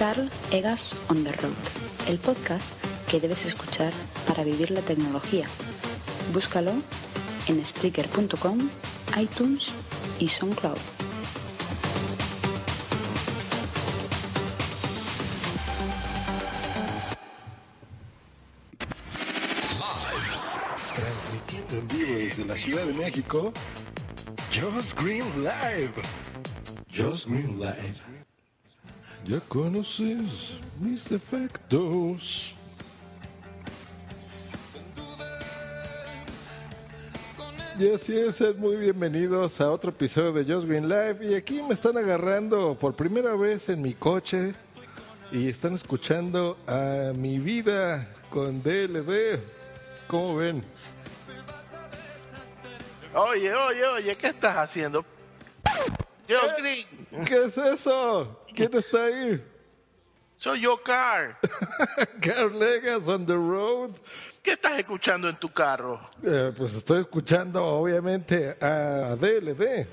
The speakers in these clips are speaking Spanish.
Carl Egas on the Road, el podcast que debes escuchar para vivir la tecnología. Búscalo en Spreaker.com, iTunes y SoundCloud. Transmitiendo en vivo desde la Ciudad de México, Just Green Live. Just Green Live. Ya conoces mis defectos. Y así es, sean muy bienvenidos a otro episodio de Just Green Live. Y aquí me están agarrando por primera vez en mi coche y están escuchando a mi vida con DLD. ¿Cómo ven? Oye, oye, oye, ¿qué estás haciendo? Yo, ¿Qué? Green, ¿Qué es eso? ¿Quién está ahí? soy yo, Car. Carl Legas on the road. ¿Qué estás escuchando en tu carro? Eh, pues estoy escuchando obviamente a DLD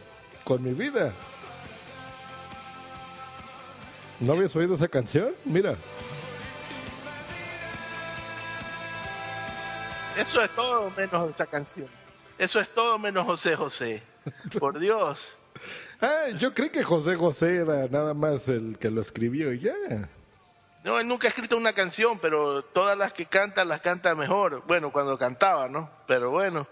con mi vida. ¿No habías oído esa canción? Mira. Eso es todo menos esa canción. Eso es todo menos José José. Por Dios. Ah, yo creí que José José era nada más el que lo escribió y ya. No, él nunca ha escrito una canción, pero todas las que canta las canta mejor. Bueno, cuando cantaba, ¿no? Pero bueno,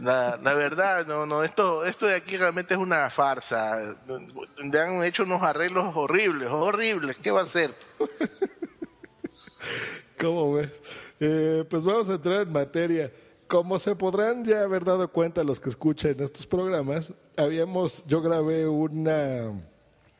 la, la verdad, no, no, esto, esto de aquí realmente es una farsa. Le han hecho unos arreglos horribles, horribles. ¿Qué va a hacer? ¿Cómo ves? Eh, pues vamos a entrar en materia. Como se podrán ya haber dado cuenta los que escuchan estos programas, habíamos, yo grabé una,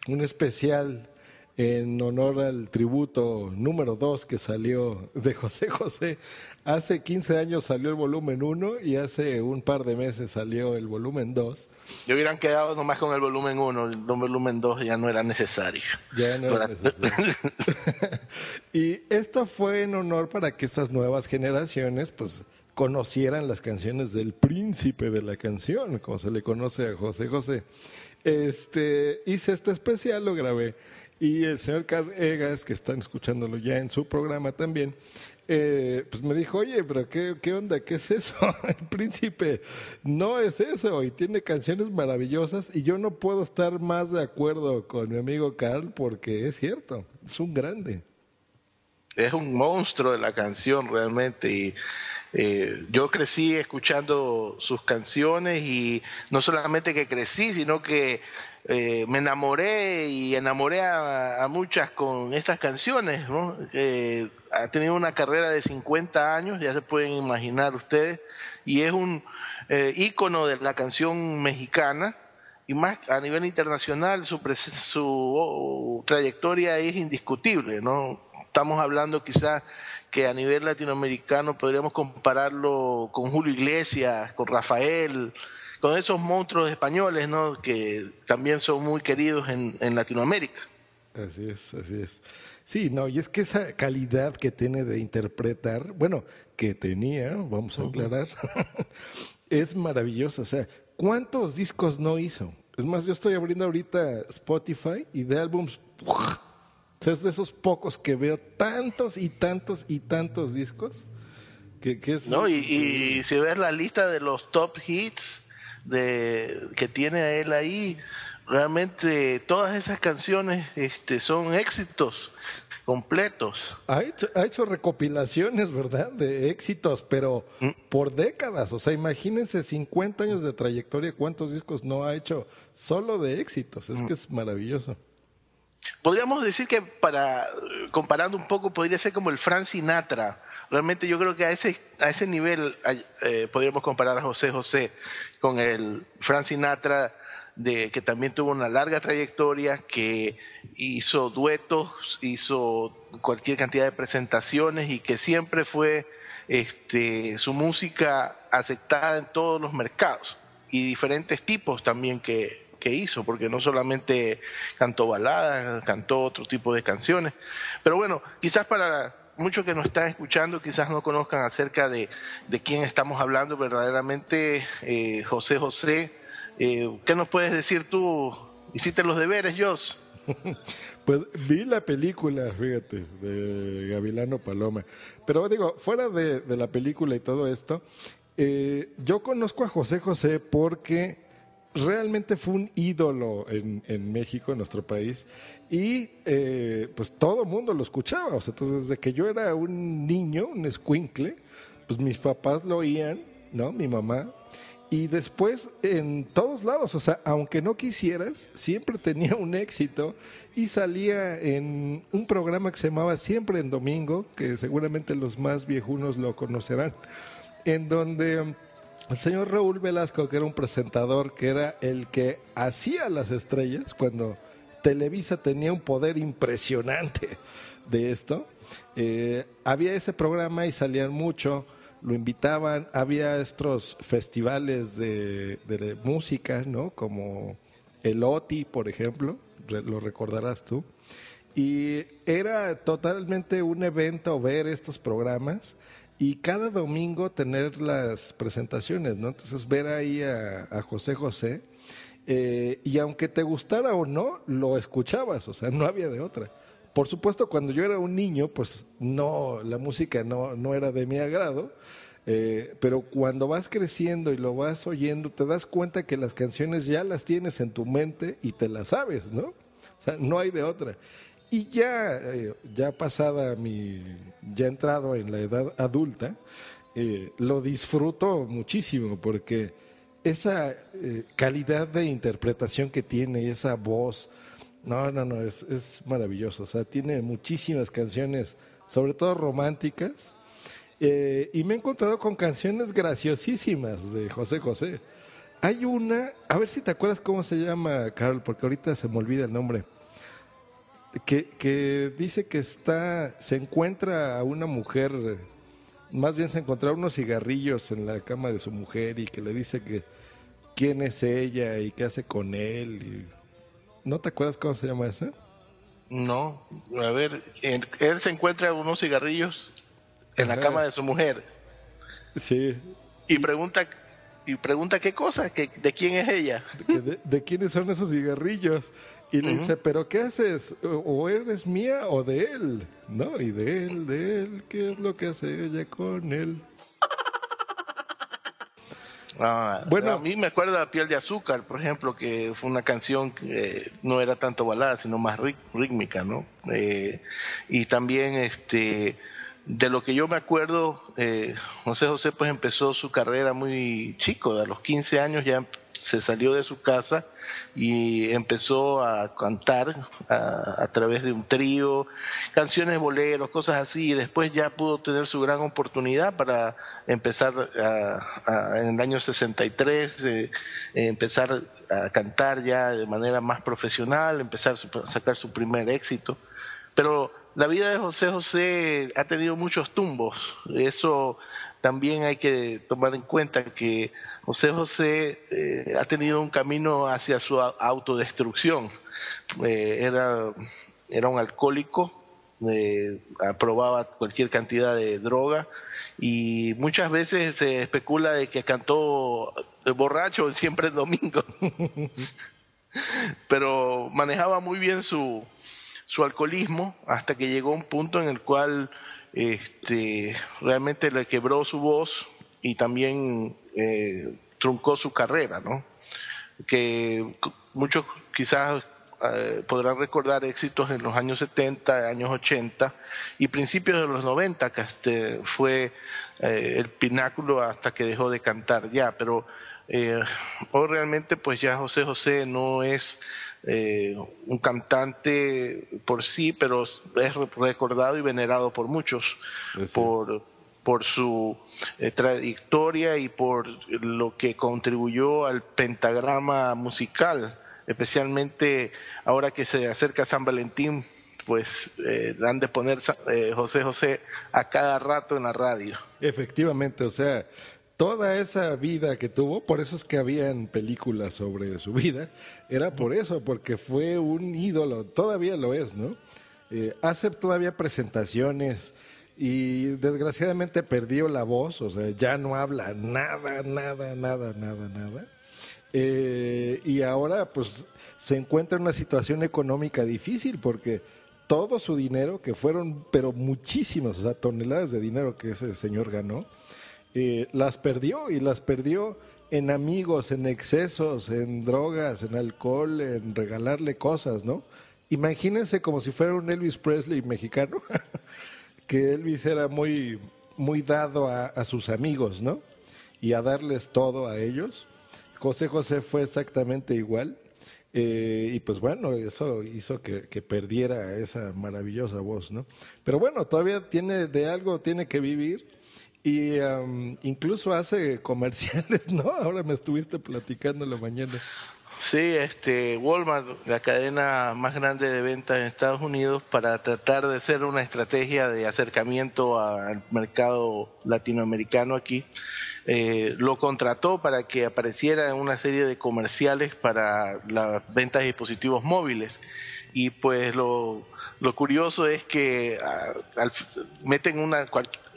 un especial en honor al tributo número 2 que salió de José José. Hace 15 años salió el volumen 1 y hace un par de meses salió el volumen 2. Yo hubieran quedado nomás con el volumen 1, el volumen 2 ya no era necesario. Ya no era necesario. y esto fue en honor para que estas nuevas generaciones, pues, conocieran las canciones del príncipe de la canción, como se le conoce a José José. Este, hice este especial, lo grabé, y el señor Carl Egas, que están escuchándolo ya en su programa también, eh, pues me dijo, oye, pero qué, qué onda, ¿qué es eso? El príncipe no es eso, y tiene canciones maravillosas, y yo no puedo estar más de acuerdo con mi amigo Carl, porque es cierto, es un grande. es un monstruo de la canción realmente y eh, yo crecí escuchando sus canciones y no solamente que crecí sino que eh, me enamoré y enamoré a, muchas con estas canciones ¿no? Eh, ha tenido una carrera de 50 años ya se pueden imaginar ustedes y es un eh, ícono de la canción mexicana y más a nivel internacional su, su oh, trayectoria es indiscutible, ¿no? Estamos hablando quizás que a nivel latinoamericano podríamos compararlo con Julio Iglesias, con Rafael, con esos monstruos españoles, ¿no? Que también son muy queridos en, en Latinoamérica. Así es, así es. Sí, no, y es que esa calidad que tiene de interpretar, bueno, que tenía, vamos a aclarar, es maravillosa. O sea, ¿cuántos discos no hizo? Es más, yo estoy abriendo ahorita Spotify y de álbums. O sea, es de esos pocos que veo tantos y tantos y tantos discos que, que es... ¿no? Y, y si ves la lista de los top hits de, que tiene él ahí, realmente todas esas canciones este, son éxitos completos. Ha hecho, ha hecho recopilaciones, ¿verdad? De éxitos, pero Mm. por décadas. O sea, imagínense 50 años de trayectoria, cuántos discos no ha hecho solo de éxitos. Mm. Es que es maravilloso. Podríamos decir que para comparando un poco podría ser como el Frank Sinatra. Realmente yo creo que a ese a ese nivel eh, podríamos comparar a José José con el Frank Sinatra de que también tuvo una larga trayectoria, que hizo duetos, hizo cualquier cantidad de presentaciones y que siempre fue este, su música aceptada en todos los mercados y diferentes tipos también que, que hizo, porque no solamente cantó baladas, cantó otro tipo de canciones. Pero bueno, quizás para muchos que nos están escuchando quizás no conozcan acerca de, de quién estamos hablando verdaderamente, eh, José José. Eh, ¿Qué nos puedes decir tú? ¿Hiciste los deberes, Jos? pues vi la película, fíjate, de Gavilano Paloma. Pero digo, fuera de, la película y todo esto, eh, yo conozco a José José porque realmente fue un ídolo en, en México, en nuestro país, y eh, pues todo el mundo lo escuchaba. O sea, entonces desde que yo era un niño, un escuincle, pues mis papás lo oían, ¿no? Mi mamá. Y después en todos lados, o sea, aunque no quisieras, siempre tenía un éxito y salía en un programa que se llamaba Siempre en Domingo, que seguramente los más viejunos lo conocerán, en donde el señor Raúl Velasco, que era un presentador, que era el que hacía las estrellas, cuando Televisa tenía un poder impresionante de esto, eh, había ese programa y salían mucho, lo invitaban, había estos festivales de, música, ¿no? Como el OTI, por ejemplo, lo recordarás tú. Y era totalmente un evento ver estos programas y cada domingo tener las presentaciones, ¿no? Entonces ver ahí a, José José eh, y aunque te gustara o no, lo escuchabas, o sea, no había de otra. Por supuesto, cuando yo era un niño, pues no, la música no, no era de mi agrado, eh, pero cuando vas creciendo y lo vas oyendo, te das cuenta que las canciones ya las tienes en tu mente y te las sabes, ¿no? O sea, no hay de otra. Y ya, eh, ya pasada mi, ya entrado en la edad adulta, eh, lo disfruto muchísimo porque esa eh, calidad de interpretación que tiene, esa voz, no, no, no, es, es maravilloso. O sea, tiene muchísimas canciones, sobre todo románticas, y me he encontrado con canciones graciosísimas de José José. Hay una, a ver si te acuerdas cómo se llama, Carol, porque ahorita se me olvida el nombre que, dice que está, se encuentra a una mujer, más bien se encontró unos cigarrillos en la cama de su mujer y que le dice que quién es ella y qué hace con él. ¿No te acuerdas cómo se llama esa? No, a ver, él se encuentra unos cigarrillos en la cama de su mujer. Sí. Y pregunta y pregunta qué cosa, que, de quién es ella. De, de, quiénes son esos cigarrillos. Y le dice, pero ¿qué haces? ¿O eres mía o de él? ¿No? Y de él, de él, ¿qué es lo que hace ella con él? Ah, bueno, a mí me acuerda a Piel de Azúcar, por ejemplo, que fue una canción que no era tanto balada, sino más rítmica, ¿no? Eh, y también, este, de lo que yo me acuerdo, eh, José José pues empezó su carrera muy chico, a los 15 años ya se salió de su casa y empezó a cantar a, través de un trío, canciones boleros, cosas así, y después ya pudo tener su gran oportunidad para empezar en el año 63, eh, empezar a cantar ya de manera más profesional, empezar a sacar su primer éxito. Pero la vida de José José ha tenido muchos tumbos, eso también hay que tomar en cuenta que José José eh, ha tenido un camino hacia su autodestrucción. Eh, era, era un alcohólico, eh, aprobaba cualquier cantidad de droga y muchas veces se especula de que cantó borracho siempre el domingo. Pero manejaba muy bien su, su alcoholismo hasta que llegó un punto en el cual este, realmente le quebró su voz y también eh, truncó su carrera, ¿no? Que muchos quizás eh, podrán recordar éxitos en los años 70, años 80 y principios de los 90, que este fue eh, el pináculo hasta que dejó de cantar ya, pero hoy realmente pues ya José José no es eh, un cantante por sí, pero es recordado y venerado por muchos, por, por su eh, trayectoria y por lo que contribuyó al pentagrama musical, especialmente ahora que se acerca San Valentín, pues eh, dan de poner José José a cada rato en la radio. Efectivamente, o sea, toda esa vida que tuvo, por eso es que habían películas sobre su vida, era por eso, porque fue un ídolo, todavía lo es, ¿no? Eh, hace todavía presentaciones y desgraciadamente perdió la voz, o sea, ya no habla nada, nada, nada, nada, nada. Eh, y ahora pues se encuentra en una situación económica difícil porque todo su dinero, que fueron, pero muchísimas, o sea, toneladas de dinero que ese señor ganó, las perdió y las perdió en amigos, en excesos, en drogas, en alcohol, en regalarle cosas, ¿no? Imagínense como si fuera un Elvis Presley mexicano, que Elvis era muy, muy dado a, sus amigos, ¿no? Y a darles todo a ellos. José José fue exactamente igual. Eh, y pues bueno, eso hizo que, perdiera esa maravillosa voz, ¿no? Pero bueno, todavía tiene de algo, tiene que vivir y incluso hace comerciales, ¿no? Ahora me estuviste platicando en la mañana. Sí, este, Walmart, la cadena más grande de ventas en Estados Unidos, para tratar de hacer una estrategia de acercamiento al mercado latinoamericano aquí, eh, lo contrató para que apareciera en una serie de comerciales para las ventas de dispositivos móviles. Y pues lo, lo curioso es que ah, meten una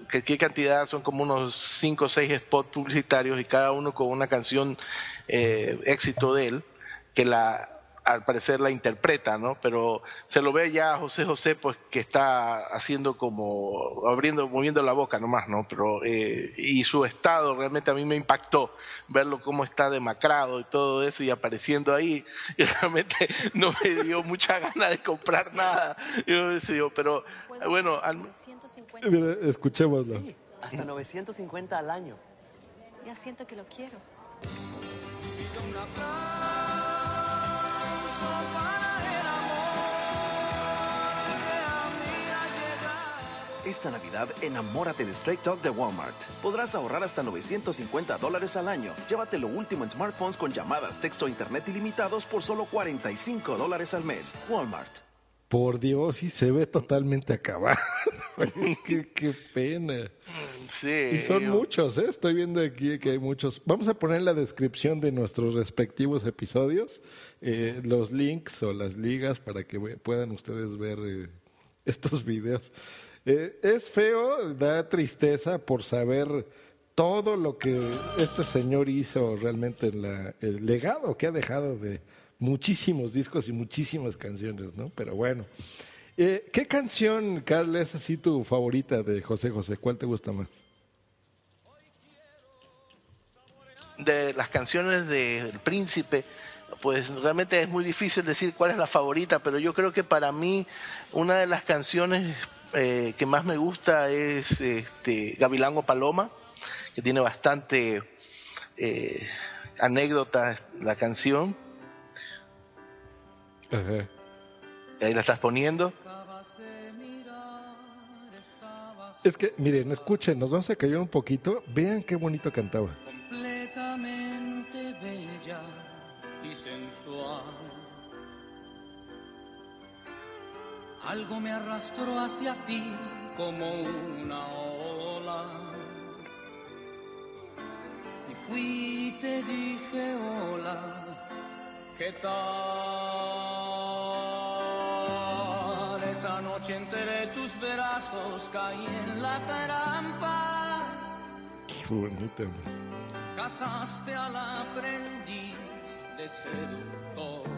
qué cantidad son como unos 5 o 6 spots publicitarios y cada uno con una canción eh, éxito de él que la al parecer la interpreta, ¿no? Pero se lo ve ya a José José, pues que está haciendo como, abriendo, moviendo la boca nomás, ¿no? Pero, eh, y su estado realmente a mí me impactó, verlo cómo está demacrado y todo eso y apareciendo ahí, y realmente no me dio mucha gana de comprar nada. Yo decía, pero bueno, al... Mira, escuchémoslo. Sí, hasta 950 al año. Ya siento que lo quiero. Esta Navidad, enamórate de Straight Talk de Walmart. Podrás ahorrar hasta 950 dólares al año. Llévate lo último en smartphones con llamadas, texto e internet ilimitados por solo 45 dólares al mes. Walmart. Por Dios, y se ve totalmente acabado. qué, pena. Sí. Y son muchos, ¿eh? Estoy viendo aquí que hay muchos. Vamos a poner en la descripción de nuestros respectivos episodios eh, los links o las ligas para que puedan ustedes ver eh, estos videos. Eh, es feo, da tristeza por saber todo lo que este señor hizo realmente en la, el legado que ha dejado de muchísimos discos y muchísimas canciones, ¿no? Pero bueno. Eh, ¿Qué canción, Carl, es así tu favorita de José José? ¿Cuál te gusta más? De las canciones del Príncipe, pues realmente es muy difícil decir cuál es la favorita, pero yo creo que para mí una de las canciones eh, que más me gusta es este, Gavilán o Paloma, que tiene bastante eh, anécdotas la canción. Ahí la estás poniendo. Es que, miren, escuchen, nos vamos a callar un poquito. Vean qué bonito cantaba. Completamente bella y sensual Algo me arrastró hacia ti como una ola. Y fui y te dije hola, ¿qué tal? Esa noche entre tus brazos caí en la trampa. Qué bonita. Casaste al aprendiz de seductor.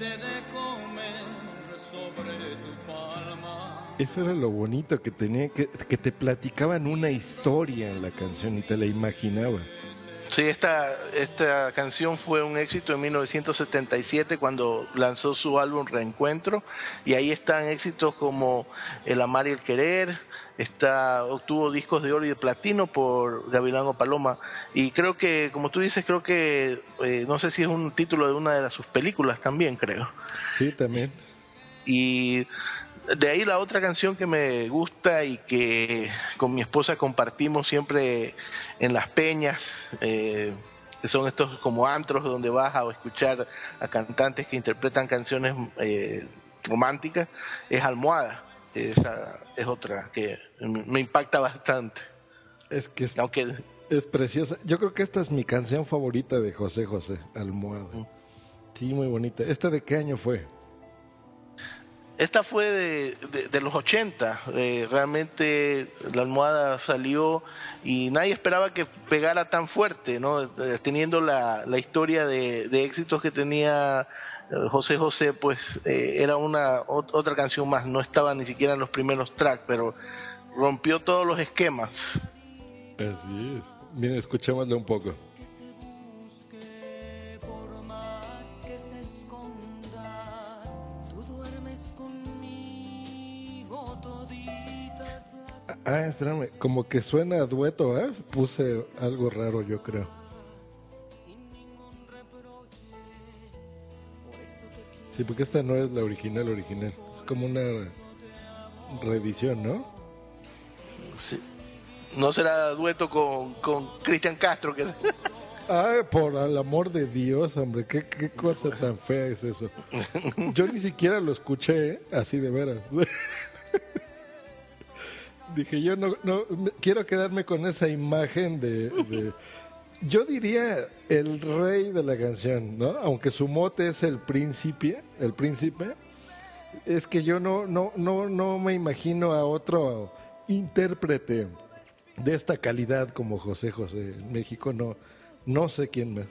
de comer sobre tu palma. Eso era lo bonito que tenía, que, que te platicaban una historia en la canción y te la imaginabas. Sí, esta, esta canción fue un éxito en 1977 cuando lanzó su álbum Reencuentro y ahí están éxitos como El Amar y el Querer, está, obtuvo discos de oro y de platino por Gavilán o Paloma y creo que, como tú dices, creo que, eh, no sé si es un título de una de sus películas también, creo. Sí, también. Y de ahí la otra canción que me gusta y que con mi esposa compartimos siempre en las peñas, eh, que son estos como antros donde vas a escuchar a cantantes que interpretan canciones eh, románticas, es Almohada. Esa es otra que me impacta bastante. Es que es, Aunque, es preciosa. Yo creo que esta es mi canción favorita de José José, Almohada. Sí, muy bonita. ¿Esta de qué año fue? Esta fue de, los 80. eh, realmente la almohada salió y nadie esperaba que pegara tan fuerte, ¿no? Eh, teniendo la, historia de, éxitos que tenía eh, José José, pues eh, era una ot- otra canción más. No estaba ni siquiera en los primeros tracks, pero rompió todos los esquemas. Así es. Miren, escuchémoslo un poco. Ah, espérame, como que suena a dueto, ¿eh? Puse algo raro, yo creo. Sí, porque esta no es la original original. Es como una reedición, ¿no? Sí. No será dueto con, con Cristian Castro, que Ay, por el amor de Dios, hombre, ¿qué, qué cosa tan fea es eso. Yo ni siquiera lo escuché, ¿eh? así de veras. Dije, yo no, no quiero quedarme con esa imagen de, de- Yo diría el rey de la canción, ¿no? Aunque su mote es el príncipe, el príncipe, es que yo no, no, no, no me imagino a otro intérprete de esta calidad como José José en México, no, no sé quién más.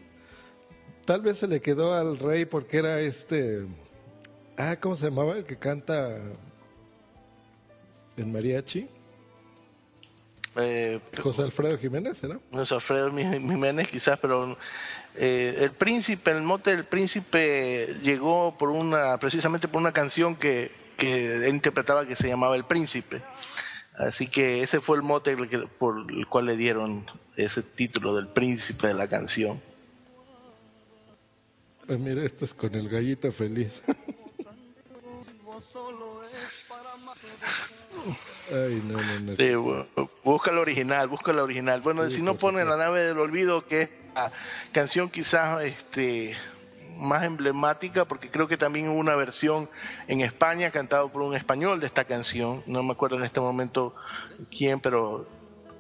Tal vez se le quedó al rey porque era este, ah, ¿cómo se llamaba el que canta en mariachi? Eh, José Alfredo Jiménez, ¿era? José Alfredo Jiménez quizás, pero eh, el príncipe, el mote del príncipe llegó por una, precisamente por una canción que, que él interpretaba que se llamaba El Príncipe. Así que ese fue el mote por el cual le dieron ese título del príncipe de la canción. Pues mira, esto es con el gallito feliz. Ay, no, no, no. Sí, bu- busca la original, busca la original. Bueno, Sí, si no por pone la nave del olvido, que es la canción quizás este más emblemática, porque creo que también hubo una versión en España cantado por un español de esta canción. No me acuerdo en este momento quién, pero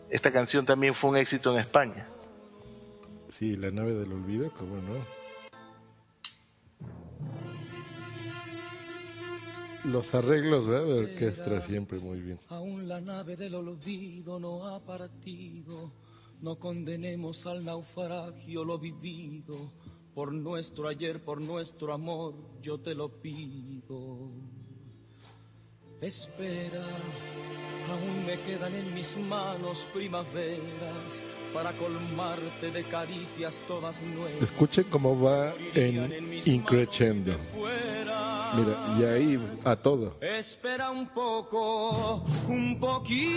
esta canción también fue un éxito en España. Sí, la nave del olvido, ¿cómo no? Los arreglos ¿verdad? de orquesta siempre muy bien. Aún la nave del olvido no ha partido. No condenemos al naufragio lo vivido. Por nuestro ayer, por nuestro amor, yo te lo pido. Espera, aún me quedan en mis manos primaveras para colmarte de caricias todas nuevas. Escuchen cómo va en increchendo. Mira, y ahí a todo. Espera un poco, un poquito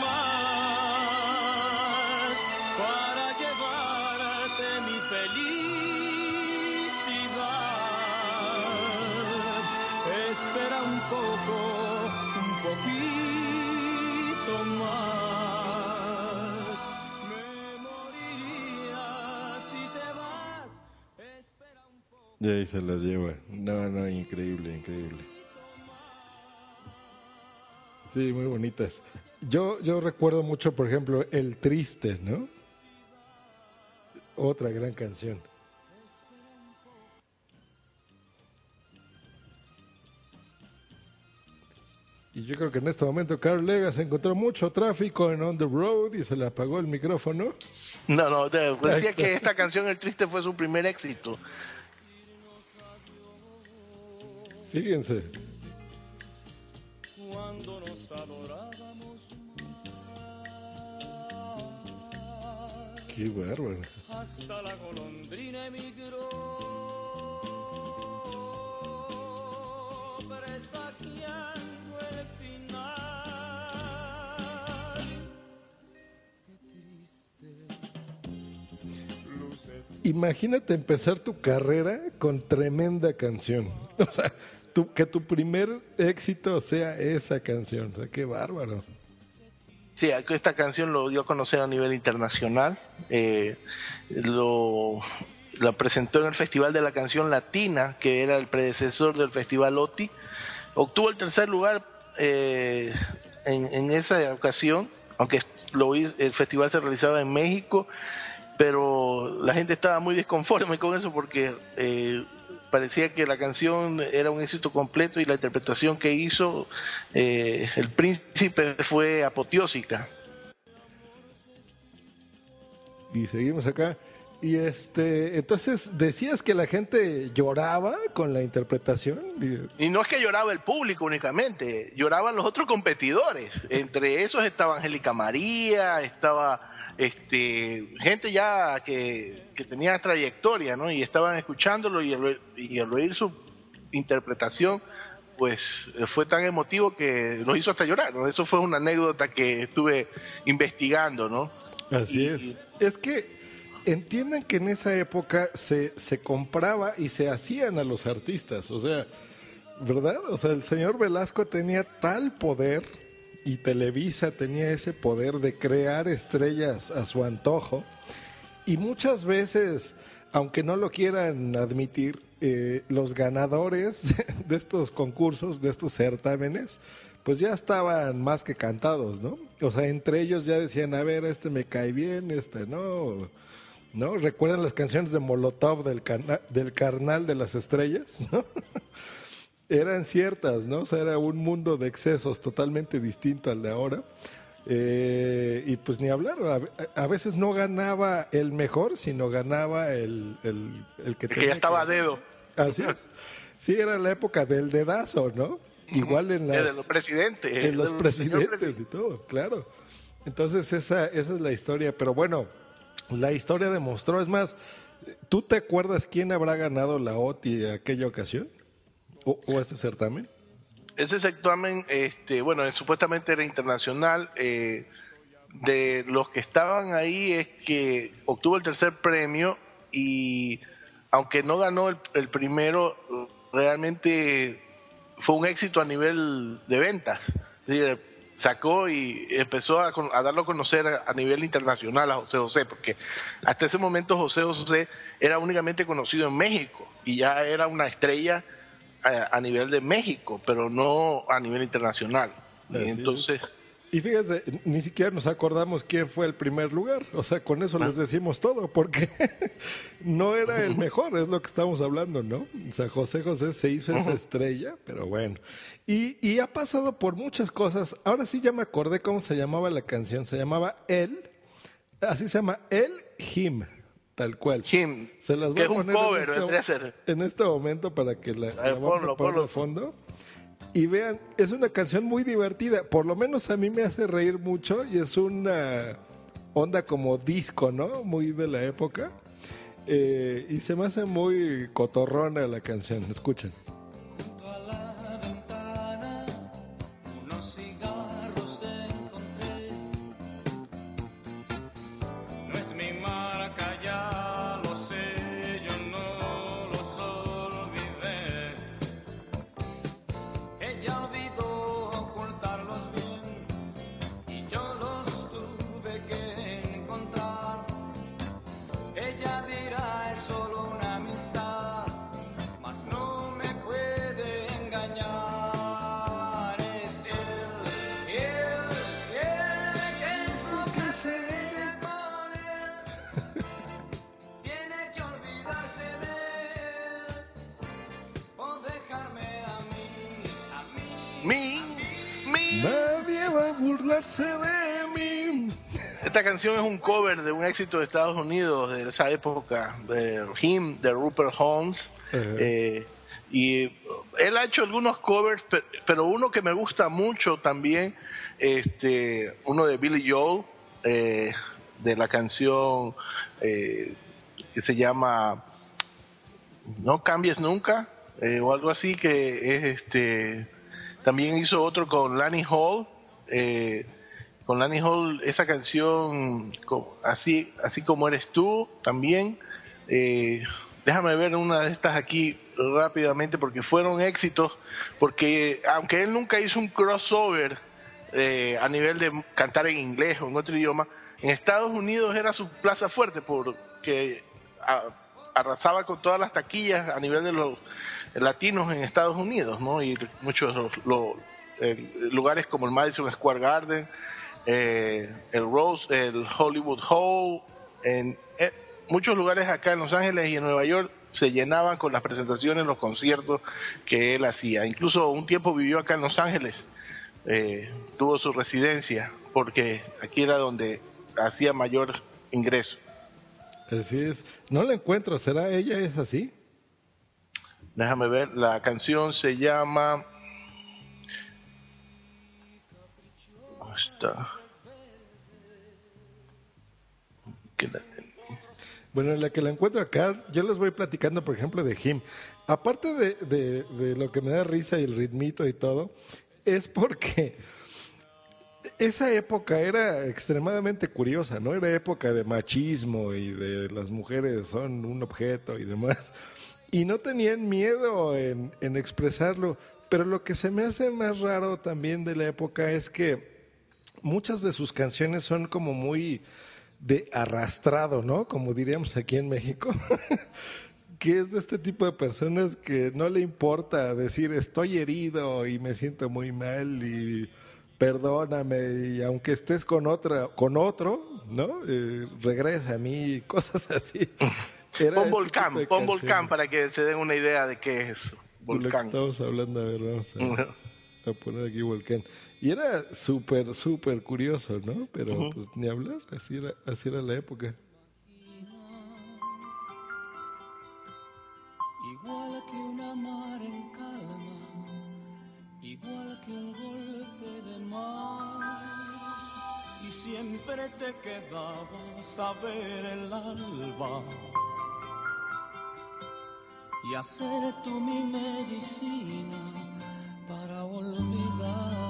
más para llevarte mi felicidad. Espera un poco, Y ahí se las lleva. No, no, increíble, increíble. Sí, muy bonitas. Yo, yo recuerdo mucho, por ejemplo, El Triste, ¿no? Otra gran canción. Y yo creo que en este momento Carl Legas encontró mucho tráfico en On the Road y se le apagó el micrófono. No, no, de- decía que esta canción El Triste fue su primer éxito. Fíjense. cuando nos adorábamos Qué bárbaro. hasta la golondrina emigró presagiando el final qué triste luce Imagínate empezar tu carrera con tremenda canción. O sea, tu- que tu primer éxito sea esa canción. O sea, qué bárbaro. Sí, esta canción lo dio a conocer a nivel internacional. eh, lo, la presentó en el Festival de la Canción Latina, que era el predecesor del Festival OTI. Obtuvo el tercer lugar eh, en, esa ocasión, aunque lo, el festival se realizaba en México, pero la gente estaba muy desconforme con eso porque eh, parecía que la canción era un éxito completo y la interpretación que hizo eh, el príncipe fue apoteósica. Y seguimos acá. Y este, entonces decías que la gente lloraba con la interpretación. Y no es que lloraba el público únicamente, lloraban los otros competidores. Entre esos estaba Angélica María, estaba este gente ya que, tenía trayectoria, ¿no? Y estaban escuchándolo y al, y al oír su interpretación, pues fue tan emotivo que los hizo hasta llorar. ¿no? Eso fue una anécdota que estuve investigando, ¿no? Así es. Es que entiendan que en esa época se, se compraba y se hacían a los artistas, o sea, ¿verdad? O sea, el señor Velasco tenía tal poder y Televisa tenía ese poder de crear estrellas a su antojo y muchas veces, aunque no lo quieran admitir, eh, los ganadores de estos concursos, de estos certámenes, pues ya estaban más que cantados, ¿no? O sea, entre ellos ya decían, a ver, este me cae bien, este no ¿no? ¿Recuerdan las canciones de Molotov del, del Carnal de las Estrellas? ¿no? Eran ciertas, ¿no? O sea, era un mundo de excesos totalmente distinto al de ahora. Eh, y pues ni hablar, a, veces no ganaba el mejor, sino ganaba el, el, el que, que ya estaba a dedo. Así es. Sí, era la época del dedazo, ¿no? Igual en las... de los presidentes. En los presidentes y todo, claro. Entonces esa, esa es la historia, pero bueno, la historia demostró, es más, ¿tú te acuerdas quién habrá ganado la OTI aquella ocasión? ¿O, ese certamen? Ese certamen, este, bueno, supuestamente era internacional. Eh, de los que estaban ahí es que obtuvo el tercer premio y aunque no ganó el primero, realmente fue un éxito a nivel de ventas sacó y empezó a, darlo a conocer a, nivel internacional a José José, porque hasta ese momento José José era únicamente conocido en México y ya era una estrella a, nivel de México, pero no a nivel internacional. entonces... Y fíjese, ni siquiera nos acordamos quién fue el primer lugar. O sea, con eso les decimos todo, porque no era el mejor, es lo que estamos hablando, ¿no? O sea, José José se hizo esa estrella, pero bueno. Y, y ha pasado por muchas cosas. Ahora sí ya me acordé cómo se llamaba la canción. Se llamaba El, así se llama, El Him tal cual. Him. Se las voy a poner en, este, en este momento para que la, la ponlo, ponlo. fondo. Y vean, es una canción muy divertida, por lo menos a mí me hace reír mucho y es una onda como disco, ¿no? Muy de la época. Eh, y se me hace muy cotorrona la canción, escuchen. De un éxito de Estados Unidos de esa época, de Him, de Rupert Holmes. Eh, y él ha hecho algunos covers, pero uno que me gusta mucho también, este, uno de Billy Joel, eh, de la canción eh, que se llama No cambies nunca, o algo así, que es este. También hizo otro con Lanny Hall. Eh, con Lanny Hall esa canción así así como eres tú también eh, déjame ver una de estas aquí rápidamente porque fueron éxitos porque aunque él nunca hizo un crossover eh, a nivel de cantar en inglés o en otro idioma en Estados Unidos era su plaza fuerte porque arrasaba con todas las taquillas a nivel de los latinos en Estados Unidos no y muchos los, lugares como el Madison Square Garden eh, el Rose, el Hollywood Hall, en eh, muchos lugares acá en Los Ángeles y en Nueva York se llenaban con las presentaciones, los conciertos que él hacía. Incluso un tiempo vivió acá en Los Ángeles, eh, tuvo su residencia, porque aquí era donde hacía mayor ingreso. Así es. No la encuentro, ¿será ella es así? Déjame ver, la canción se llama... ¿Dónde está? Bueno, en la que la encuentro acá, yo les voy platicando, por ejemplo, de Jim. Aparte de, de, de lo que me da risa y el ritmito y todo, es porque esa época era extremadamente curiosa, ¿no? Era época de machismo y de las mujeres son un objeto y demás. Y no tenían miedo en, en expresarlo. Pero lo que se me hace más raro también de la época es que muchas de sus canciones son como muy de arrastrado, ¿no? Como diríamos aquí en México. que es de este tipo de personas que no le importa decir estoy herido y me siento muy mal y perdóname y aunque estés con otra con otro, ¿no? Eh, regresa a mí, cosas así. Era pon volcán, pon volcán para que se den una idea de qué es eso. Volcán. estamos hablando, a ver, vamos a, a poner aquí volcán. Y era súper, súper curioso, ¿no? Pero pues ni hablar, así era, así era la época. Igual que una mar en calma, igual que un golpe de mar. Y siempre te quedabas a ver el alba y hacer tú mi medicina para olvidar.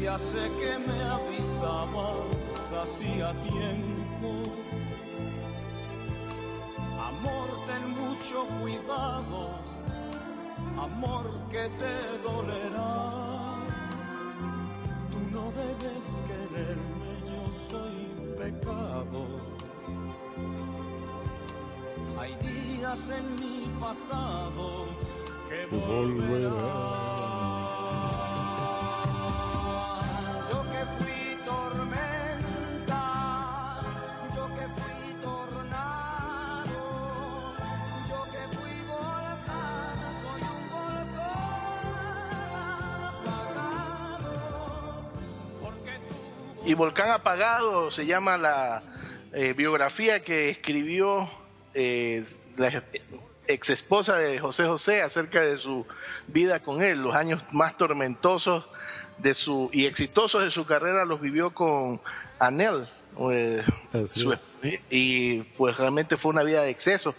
Ya sé que me avisabas hacía tiempo. Amor, ten mucho cuidado, amor que te dolerá. Tú no debes quererme, yo soy pecado. Hay días en mi pasado que volverán. Y Volcán Apagado se llama la eh, biografía que escribió eh, la ex esposa de José José acerca de su vida con él, los años más tormentosos de su y exitosos de su carrera los vivió con Anel eh, y pues realmente fue una vida de exceso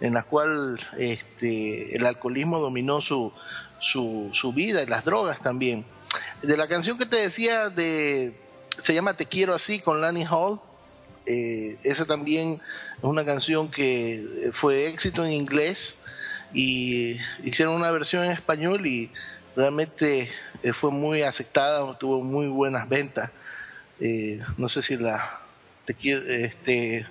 en la cual este, el alcoholismo dominó su, su, su vida y las drogas también. De la canción que te decía de se llama Te quiero así con Lanny Hall. Eh, esa también es una canción que fue éxito en inglés y hicieron una versión en español y realmente eh, fue muy aceptada, tuvo muy buenas ventas. Eh, no sé si la te este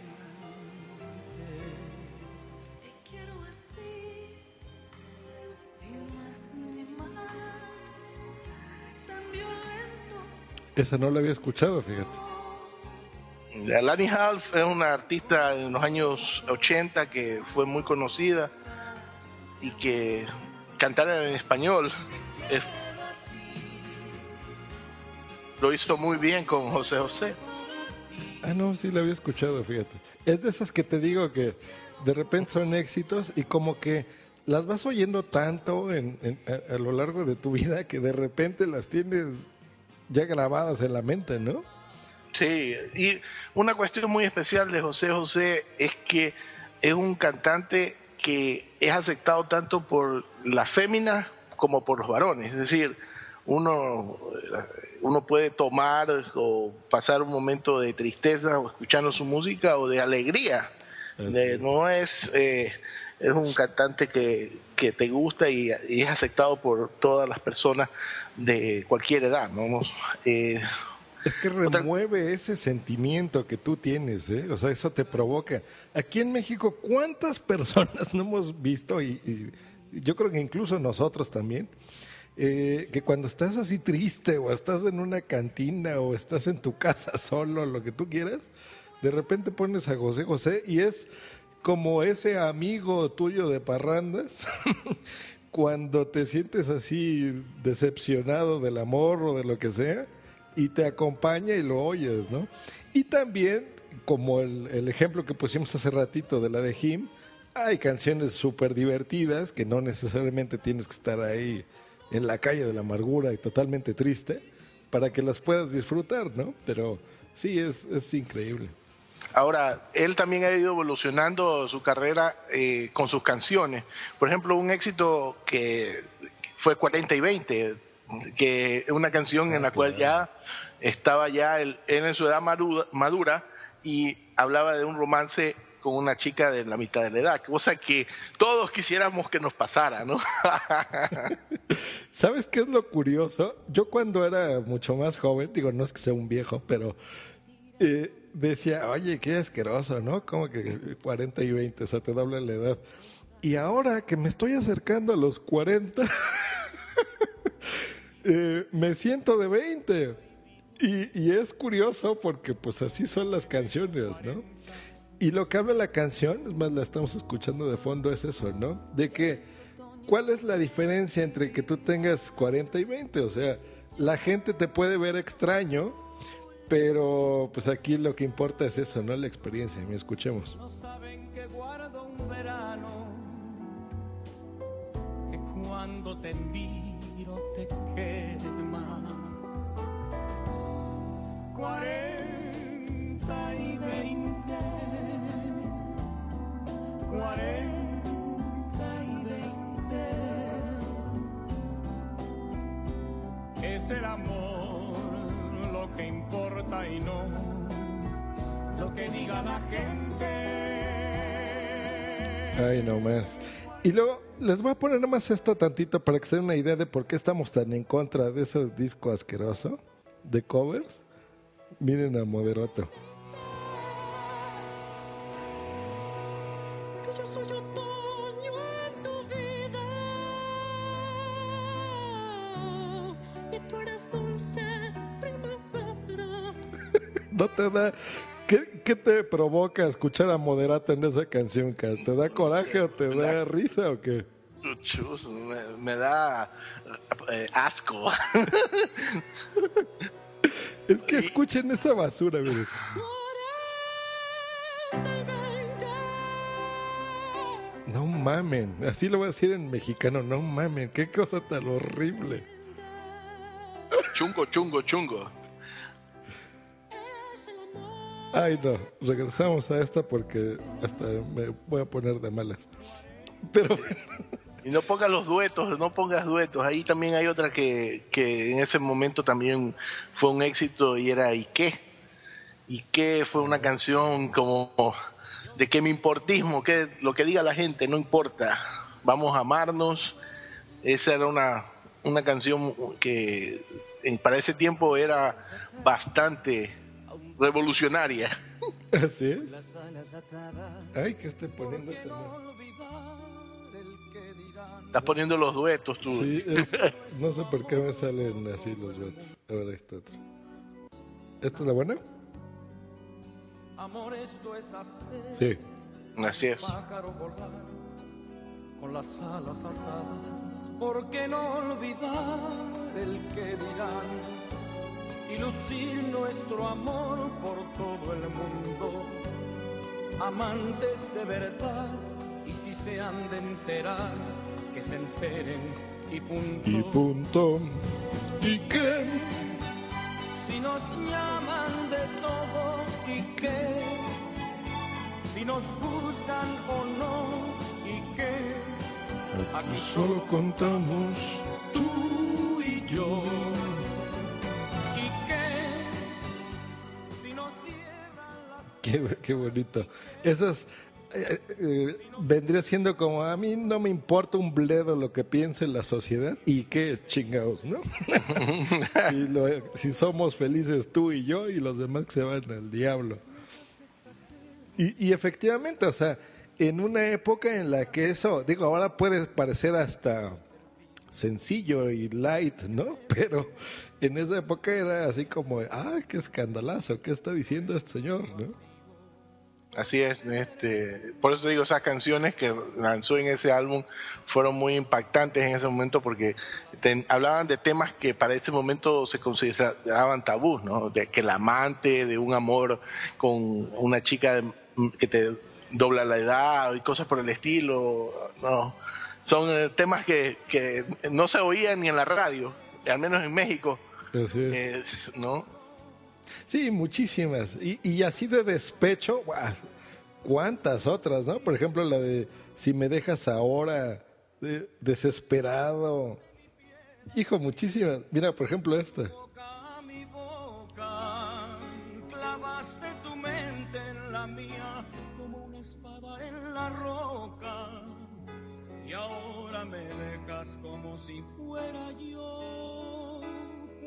Esa no la había escuchado, fíjate. Lani Half es una artista en los años 80 que fue muy conocida y que cantar en español lo hizo muy bien con José José. Ah, no, sí la había escuchado, fíjate. Es de esas que te digo que de repente son éxitos y como que las vas oyendo tanto en, a, lo largo de tu vida que de repente las tienes ya grabadas en la mente, ¿no? Sí, y una cuestión muy especial de José José es que es un cantante que es aceptado tanto por las féminas como por los varones, es decir, uno, uno puede tomar o pasar un momento de tristeza o escuchando su música o de alegría. no es, eh, es un cantante que, que te gusta y, es aceptado por todas las personas de cualquier edad, ¿no? Eh, es que remueve ese sentimiento que tú tienes, ¿eh? O sea, eso te provoca. Aquí en México, ¿cuántas personas no hemos visto? Y, yo creo que incluso nosotros también, eh, que cuando estás así triste o estás en una cantina o estás en tu casa solo, lo que tú quieras, De repente pones a José José y es como ese amigo tuyo de parrandas cuando te sientes así decepcionado del amor o de lo que sea y te acompaña y lo oyes, ¿no? Y también, como el, el ejemplo que pusimos hace ratito de la de Jim, hay canciones súper divertidas que no necesariamente tienes que estar ahí en la calle de la amargura y totalmente triste para que las puedas disfrutar, ¿no? Pero sí, es, es increíble. Ahora, él también ha ido evolucionando su carrera eh, con sus canciones. Por ejemplo, un éxito que fue 40 y 20, que una canción en la cual ya estaba ya él, en su edad madura, madura y hablaba de un romance con una chica de la mitad de la edad, cosa que todos quisiéramos que nos pasara, ¿no? ¿Sabes qué es lo curioso? Yo cuando era mucho más joven, digo, no es que sea un viejo, pero eh, decía, oye, qué asqueroso, ¿no? Como que 40 y 20, o sea, te dobla la edad. Y ahora que me estoy acercando a los 40, eh, me siento de 20. Y, y, es curioso porque pues así son las canciones, ¿no? Y lo que habla la canción, es más, la estamos escuchando de fondo, es eso, ¿no? De que, ¿cuál es la diferencia entre que tú tengas 40 y 20? O sea, la gente te puede ver extraño, pero pues aquí lo que importa es eso, ¿no? La experiencia. Me escuchemos. No saben que guardo un verano, que cuando te miro te quema. 40 y 20. 40 y 20. Es el amor que importa y no lo que diga la gente. Ay, no más. Y luego les voy a poner nomás esto tantito para que se den una idea de por qué estamos tan en contra de ese disco asqueroso de covers. Miren a Moderato. No te da. ¿Qué, qué te provoca escuchar a Moderato en esa canción, Carl? ¿Te da coraje o te da risa o qué? Chus, me, me da eh, asco. Es que escuchen esta basura, miren. 40 y 20. No mamen. Así lo voy a decir en mexicano. No mamen. Qué cosa tan horrible. chungo, chungo, chungo. Ay, no. Regresamos a esta porque hasta me voy a poner de malas. Pero Y no pongas los duetos, no pongas duetos. Ahí también hay otra que, que en ese momento también fue un éxito y era ¿Y qué? ¿Y qué? Fue una canción como de que mi importismo, que lo que diga la gente no importa. Vamos a amarnos. Esa era una, una canción que para ese tiempo era bastante revolucionaria. así es. Las alas atadas. Ay, que estoy poniendo ¿Por qué este. Estás poniendo los duetos tú. Sí, es- no sé por qué me salen así los votos. Ahora esta otra. ¿Esta es la buena? Amor, esto es hacer Sí. Así es. pájaro volar con las alas atadas. ¿Por qué no olvidar el que dirán? Y lucir nuestro amor por todo el mundo. Amantes de verdad, y si se han de enterar, que se enteren y punto. Y punto. ¿Y qué? Si nos llaman de todo y qué, si nos gustan o no y qué, Aquí solo contamos tú y yo. Qué, bonito. Eso es. eh, eh, vendría siendo como a mí no me importa un bledo lo que piense la sociedad y qué chingados, ¿no? si somos felices tú y yo y los demás que se van al diablo. Y, y efectivamente, o sea, en una época en la que eso, digo, ahora puede parecer hasta sencillo y light, ¿no? Pero en esa época era así como, ah, qué escandalazo, ¿qué está diciendo este señor, no? Así es, este, por eso te digo, esas canciones que lanzó en ese álbum fueron muy impactantes en ese momento porque hablaban de temas que para ese momento se consideraban tabús, ¿no? De que el amante, de un amor con una chica que te dobla la edad y cosas por el estilo, no. Son eh, temas que, que no se oían ni en la radio, al menos en México, eh, ¿no? Sí, muchísimas. Y, así de despecho, ¿cuántas otras, no? Por ejemplo, la de Si me dejas ahora, desesperado. Hijo, muchísimas. Mira, por ejemplo, esta. Y ahora me dejas como si fuera yo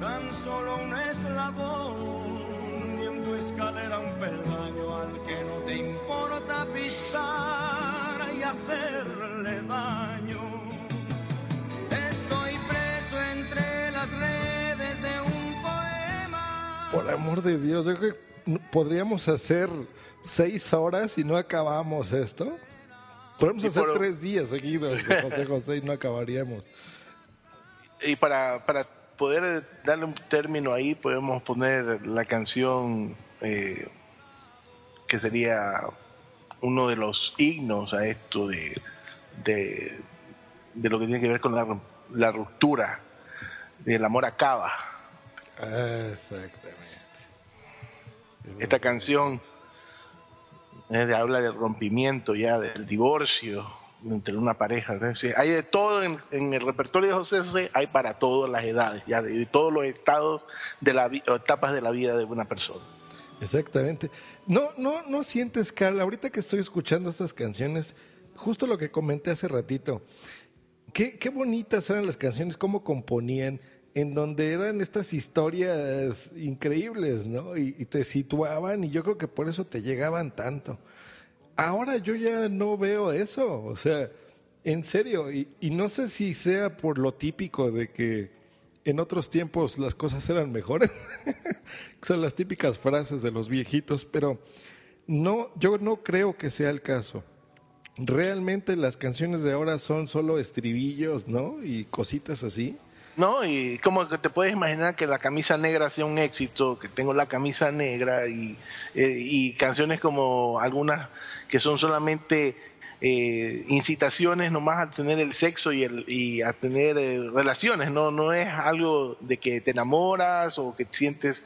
tan solo un eslabón y en tu escalera un peldaño al que no te importa pisar y hacerle daño. Estoy preso entre las redes de un poema. Por amor de Dios, yo creo que podríamos hacer seis horas y no acabamos esto. Podemos hacer tres días seguidos José José y no acabaríamos. Y para, para poder darle un término ahí, podemos poner la canción eh, que sería uno de los himnos a esto de, de, lo que tiene que ver con la, la ruptura, del amor acaba. Exactamente. Esta canción eh, habla del rompimiento ya, del divorcio, entre una pareja. hay de todo en, el repertorio de José José, hay para todas las edades, ya de, todos los estados de la etapas de la vida de una persona. Exactamente. No, no, no sientes, Carl, ahorita que estoy escuchando estas canciones, justo lo que comenté hace ratito, qué, qué bonitas eran las canciones, cómo componían, en donde eran estas historias increíbles, ¿no? y te situaban y yo creo que por eso te llegaban tanto. Ahora yo ya no veo eso, o sea, en serio, y, no sé si sea por lo típico de que en otros tiempos las cosas eran mejores, son las típicas frases de los viejitos, pero no, yo no creo que sea el caso. Realmente las canciones de ahora son solo estribillos, ¿no? Y cositas así. No, y como que te puedes imaginar que la camisa negra sea un éxito, que tengo la camisa negra y, eh, y canciones como algunas que son solamente eh, incitaciones nomás a tener el sexo y, el, y a tener eh, relaciones, no, no es algo de que te enamoras o que sientes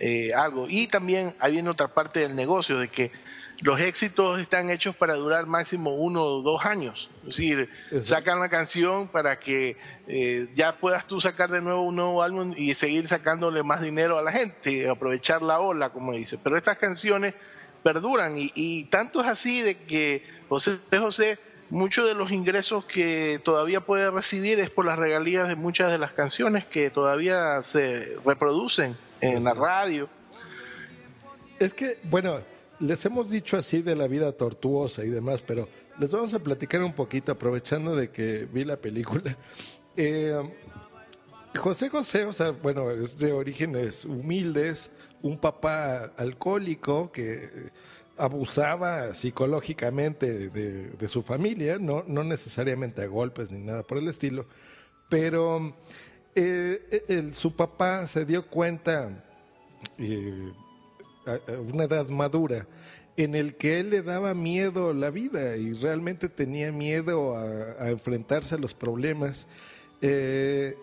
eh, algo. Y también hay otra parte del negocio, de que los éxitos están hechos para durar máximo uno o dos años. Es decir, sacan la canción para que ya puedas tú sacar de nuevo un nuevo álbum y seguir sacándole más dinero a la gente, aprovechar la ola, como dice. Pero estas canciones perduran y, tanto es así de que José José muchos de los ingresos que todavía puede recibir es por las regalías de muchas de las canciones que todavía se reproducen en la radio. Es que, bueno, les hemos dicho así de la vida tortuosa y demás, pero les vamos a platicar un poquito, aprovechando de que vi la película. Eh, José José, o sea, bueno, es de orígenes humildes, un papá alcohólico que abusaba psicológicamente de, su familia, no, no, necesariamente a golpes ni nada por el estilo, pero eh, su papá se dio cuenta eh, una edad madura en el que él le daba miedo la vida y realmente tenía miedo a, enfrentarse a los problemas. Eh,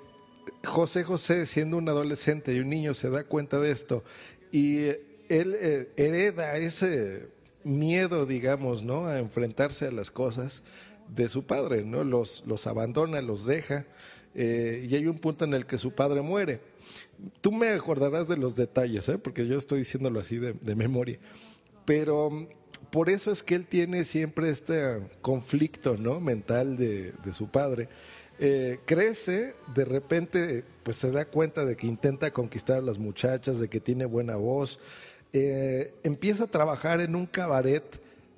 José José, siendo un adolescente y un niño, se da cuenta de esto y él eh, hereda ese miedo, digamos, ¿no? A enfrentarse a las cosas de su padre, ¿no? Los, los abandona, los deja eh, y hay un punto en el que su padre muere. Tú me acordarás de los detalles, ¿eh? Porque yo estoy diciéndolo así de, memoria. pero mm, por eso es que él tiene siempre este conflicto ¿no? mental de, de su padre. Eh, crece, de repente pues se da cuenta de que intenta conquistar a las muchachas, de que tiene buena voz, eh, empieza a trabajar en un cabaret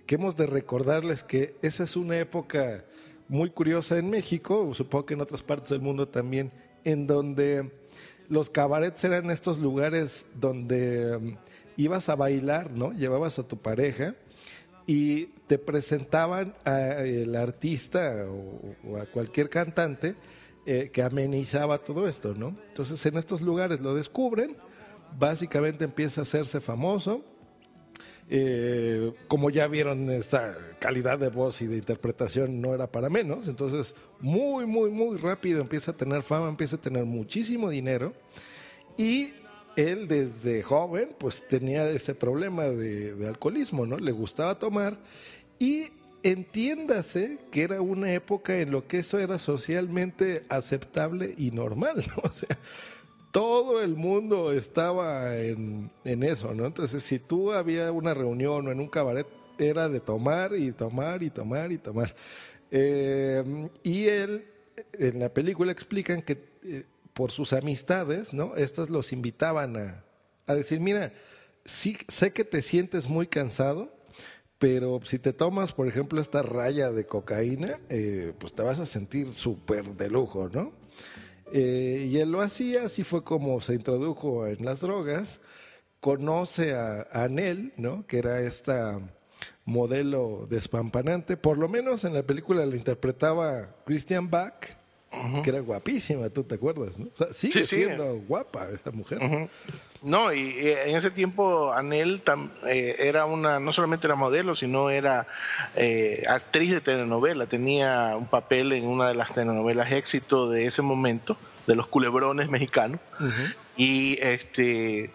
que hemos de recordarles que esa es una época muy curiosa en México, supongo que en otras partes del mundo también, en donde los cabarets eran estos lugares donde mm, ibas a bailar, ¿no? Llevabas a tu pareja y te presentaban al artista o, a cualquier cantante eh, que amenizaba todo esto, ¿no? Entonces en estos lugares lo descubren, básicamente empieza a hacerse famoso, eh, como ya vieron esta calidad de voz y de interpretación no era para menos, entonces muy, muy, muy rápido empieza a tener fama, empieza a tener muchísimo dinero y él desde joven pues tenía ese problema de, alcoholismo, ¿no? Le gustaba tomar y entiéndase que era una época en lo que eso era socialmente aceptable y normal, ¿no? O sea, todo el mundo estaba en, eso, ¿no? Entonces, si tú había una reunión o en un cabaret, era de tomar y tomar y tomar y tomar. Eh, y él, en la película explican que eh, por sus amistades, ¿no? Estas los invitaban a, decir, mira, sí sé que te sientes muy cansado, pero si te tomas, por ejemplo, esta raya de cocaína, eh, pues te vas a sentir súper de lujo, ¿no? Eh, y él lo hacía, así fue como se introdujo en las drogas, conoce a, a ¿no? Que era esta modelo despampanante, por lo menos en la película lo interpretaba Christian Bach, que era guapísima, tú te acuerdas, ¿no? O sea, sigue siendo guapa esa mujer. No, y, en ese tiempo Anel eh, era una, no solamente era modelo, sino era eh, actriz de telenovela, tenía un papel en una de las telenovelas éxito de ese momento, de los culebrones mexicanos, y este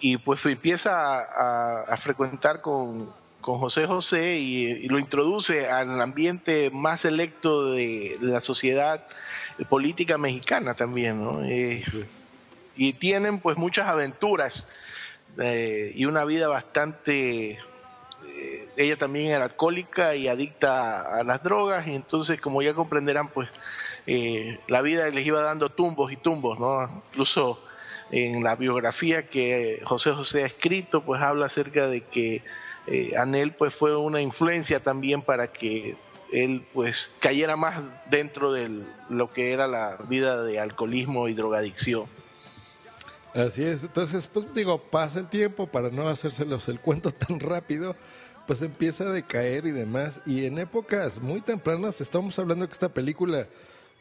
y pues empieza a, frecuentar con, con José José y, lo introduce al ambiente más selecto de la sociedad política mexicana también, ¿no? Eh, y tienen pues muchas aventuras eh, y una vida bastante... Eh, ella también era alcohólica y adicta a, las drogas y entonces como ya comprenderán pues la vida les iba dando tumbos y tumbos, ¿no? Incluso en la biografía que José José ha escrito pues habla acerca de que Anel pues fue una influencia también para que él pues cayera más dentro de lo que era la vida de alcoholismo y drogadicción. Así es, entonces pues digo, pasa el tiempo para no hacérselos el cuento tan rápido, pues empieza a decaer y demás, y en épocas muy tempranas estamos hablando que esta película,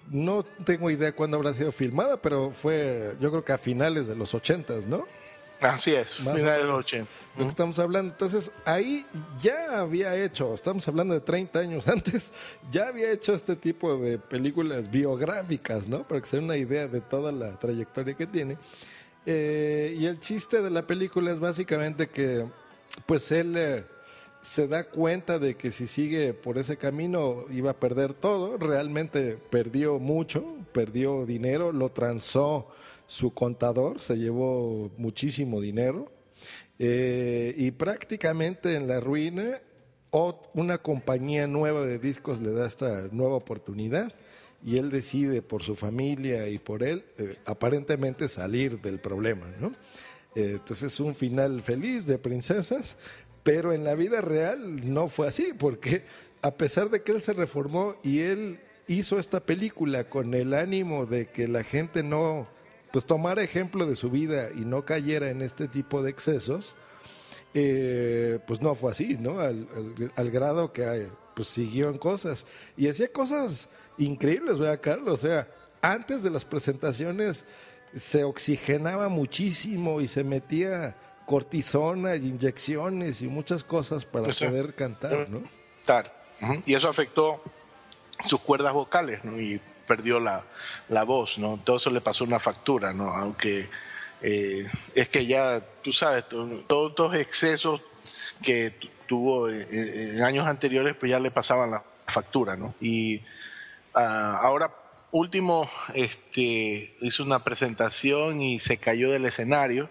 no tengo idea cuándo habrá sido filmada, pero fue yo creo que a finales de los ochentas, ¿no? Así es, finales de los 80. Lo que estamos hablando. Entonces, ahí ya había hecho, estamos hablando de 30 años antes, ya había hecho este tipo de películas biográficas, ¿no? Para que se den una idea de toda la trayectoria que tiene. Eh, y el chiste de la película es básicamente que, pues él eh, se da cuenta de que si sigue por ese camino iba a perder todo. Realmente perdió mucho, perdió dinero, lo transó su contador, se llevó muchísimo dinero eh, y prácticamente en la ruina una compañía nueva de discos le da esta nueva oportunidad y él decide por su familia y por él eh, aparentemente salir del problema, ¿no? Eh, entonces es un final feliz de princesas, pero en la vida real no fue así, porque a pesar de que él se reformó y él hizo esta película con el ánimo de que la gente no pues tomara ejemplo de su vida y no cayera en este tipo de excesos, eh, pues no fue así, ¿no? Al, grado que pues siguió en cosas. Y hacía cosas increíbles, ¿verdad, Carlos? O sea, antes de las presentaciones se oxigenaba muchísimo y se metía cortisona y inyecciones y muchas cosas para poder cantar, ¿no? Y eso afectó sus cuerdas vocales, ¿no? Y perdió la, la voz, ¿no? Todo eso le pasó una factura, ¿no? Aunque eh, es que ya, tú sabes, todos estos excesos que tuvo en, años anteriores, pues ya le pasaban la factura, ¿no? Y ah, ahora último, este, hizo una presentación y se cayó del escenario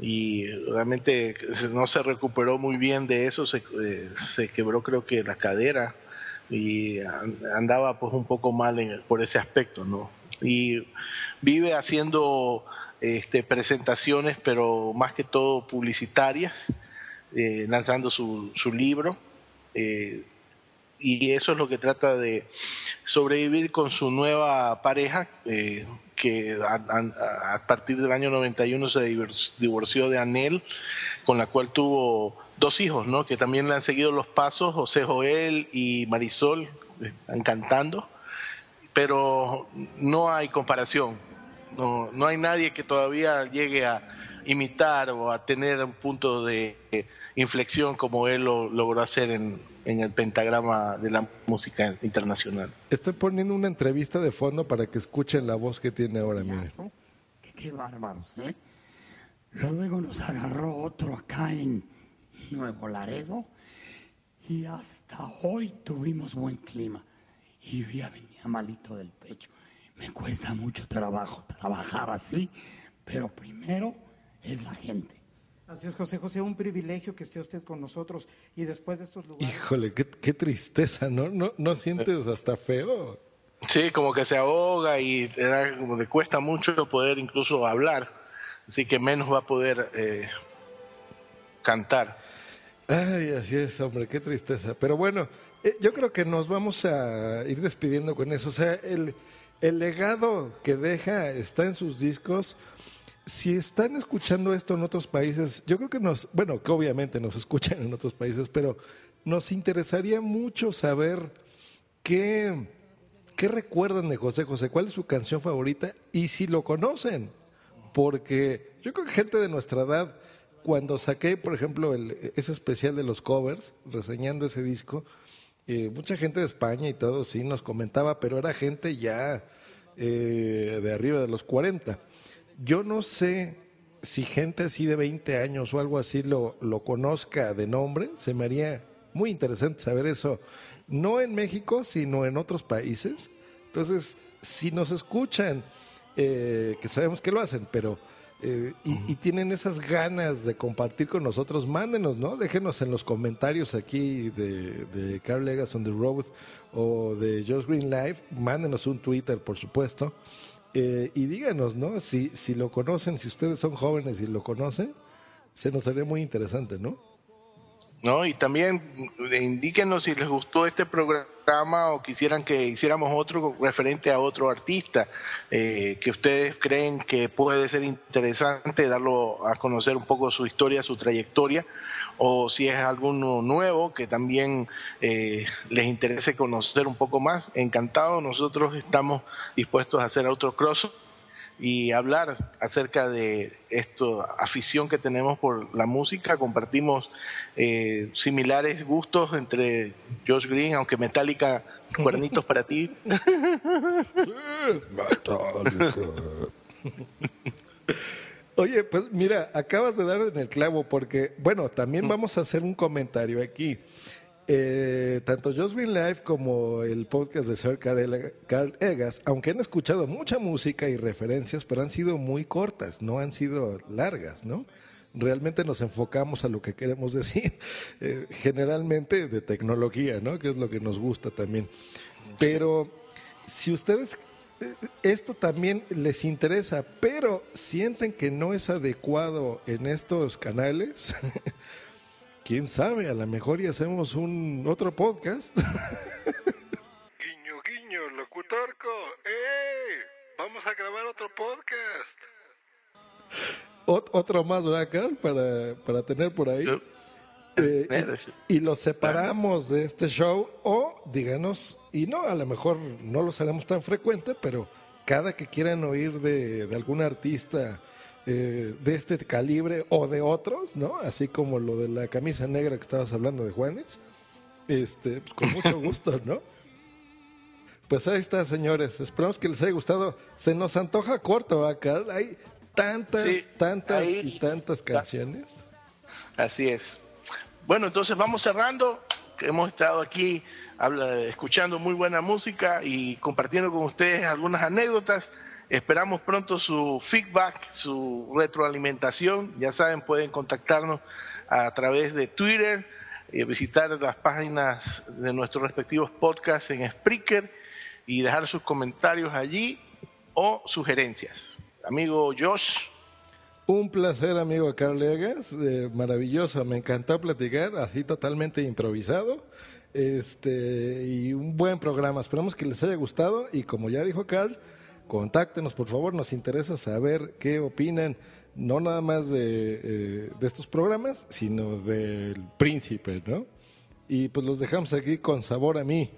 y realmente no se recuperó muy bien de eso, se, eh, se quebró creo que la cadera y andaba pues un poco mal en, por ese aspecto, ¿no? Y vive haciendo este, presentaciones, pero más que todo publicitarias, eh, lanzando su, su libro. Eh, y eso es lo que trata de sobrevivir con su nueva pareja, eh, que a, partir del año 91 se divorció de Anel, con la cual tuvo dos hijos, ¿no? que también le han seguido los pasos, José Joel y Marisol, están cantando, pero no hay comparación, no, no hay nadie que todavía llegue a imitar o a tener un punto de inflexión como él lo logró hacer en, en el pentagrama de la música internacional. Estoy poniendo una entrevista de fondo para que escuchen la voz que tiene ahora, mire. Qué, qué bárbaros, ¿eh? Luego nos agarró otro acá en Nuevo Laredo y hasta hoy tuvimos buen clima. Y yo ya venía malito del pecho. Me cuesta mucho trabajo trabajar así, pero primero es la gente. Así es, José José, un privilegio que esté usted con nosotros y después de estos lugares. Híjole, qué, qué tristeza, ¿no? ¿no? ¿No sientes hasta feo? Sí, como que se ahoga y le cuesta mucho poder incluso hablar, así que menos va a poder eh, cantar. Ay, así es, hombre, qué tristeza. Pero bueno, eh, yo creo que nos vamos a ir despidiendo con eso. O sea, el, el legado que deja está en sus discos si están escuchando esto en otros países, yo creo que nos, bueno, que obviamente nos escuchan en otros países, pero nos interesaría mucho saber qué, qué recuerdan de José José, cuál es su canción favorita y si lo conocen, porque yo creo que gente de nuestra edad, cuando saqué, por ejemplo, el, ese especial de los covers, reseñando ese disco, eh, mucha gente de España y todo sí nos comentaba, pero era gente ya eh, de arriba de los 40 yo no sé si gente así de 20 años o algo así lo, lo conozca de nombre, se me haría muy interesante saber eso, no en México, sino en otros países. Entonces, si nos escuchan, eh, que sabemos que lo hacen, pero eh, y, tienen esas ganas de compartir con nosotros, mándenos, ¿no? Déjenos en los comentarios aquí de, de Carl Legas on the Road o de Just Green Live, mándenos un Twitter, por supuesto. Eh, y díganos, ¿no? Si, si lo conocen, si ustedes son jóvenes y lo conocen, se nos haría muy interesante, ¿no? No, y también indíquenos si les gustó este programa o quisieran que hiciéramos otro referente a otro artista eh, que ustedes creen que puede ser interesante darlo a conocer un poco su historia, su trayectoria o si es alguno nuevo que también eh, les interese conocer un poco más, encantado, nosotros estamos dispuestos a hacer otro cross y hablar acerca de esta afición que tenemos por la música. Compartimos eh, similares gustos entre Josh Green, aunque Metallica, cuernitos para ti. Metallica. Oye, pues mira, acabas de dar en el clavo porque, bueno, también vamos a hacer un comentario aquí. Eh, tanto Just Green Live como el podcast de Sir Carl Egas, aunque han escuchado mucha música y referencias, pero han sido muy cortas, no han sido largas, ¿no? Realmente nos enfocamos a lo que queremos decir, eh, generalmente de tecnología, ¿no? Que es lo que nos gusta también. Pero si ustedes esto también les interesa, pero sienten que no es adecuado en estos canales, quién sabe, a lo mejor y hacemos un otro podcast. guiño, guiño, locutorco, ¡eh! Vamos a grabar otro podcast. otro más, ¿verdad, Para, para tener por ahí. Eh, y, los separamos de este show o díganos, y no, a lo mejor no los haremos tan frecuente, pero cada que quieran oír de, algún artista eh, de este calibre o de otros, ¿no? Así como lo de la camisa negra que estabas hablando de Juanes, este, pues con mucho gusto, ¿no? Pues ahí está, señores. Esperamos que les haya gustado. Se nos antoja corto, ¿verdad, Carl? Hay tantas, tantas y tantas canciones. Así es. Bueno, entonces vamos cerrando. Hemos estado aquí escuchando muy buena música y compartiendo con ustedes algunas anécdotas Esperamos pronto su feedback, su retroalimentación. Ya saben, pueden contactarnos a través de Twitter, eh, visitar las páginas de nuestros respectivos podcasts en Spreaker y dejar sus comentarios allí o sugerencias. Amigo Josh. Un placer, amigo Carlegas, eh, maravilloso, me encantó platicar, así totalmente improvisado, este, y un buen programa, esperamos que les haya gustado, y como ya dijo Carl, contáctenos por favor, nos interesa saber qué opinan, no nada más de, eh, de estos programas, sino del príncipe, ¿no? Y pues los dejamos aquí con sabor a mí.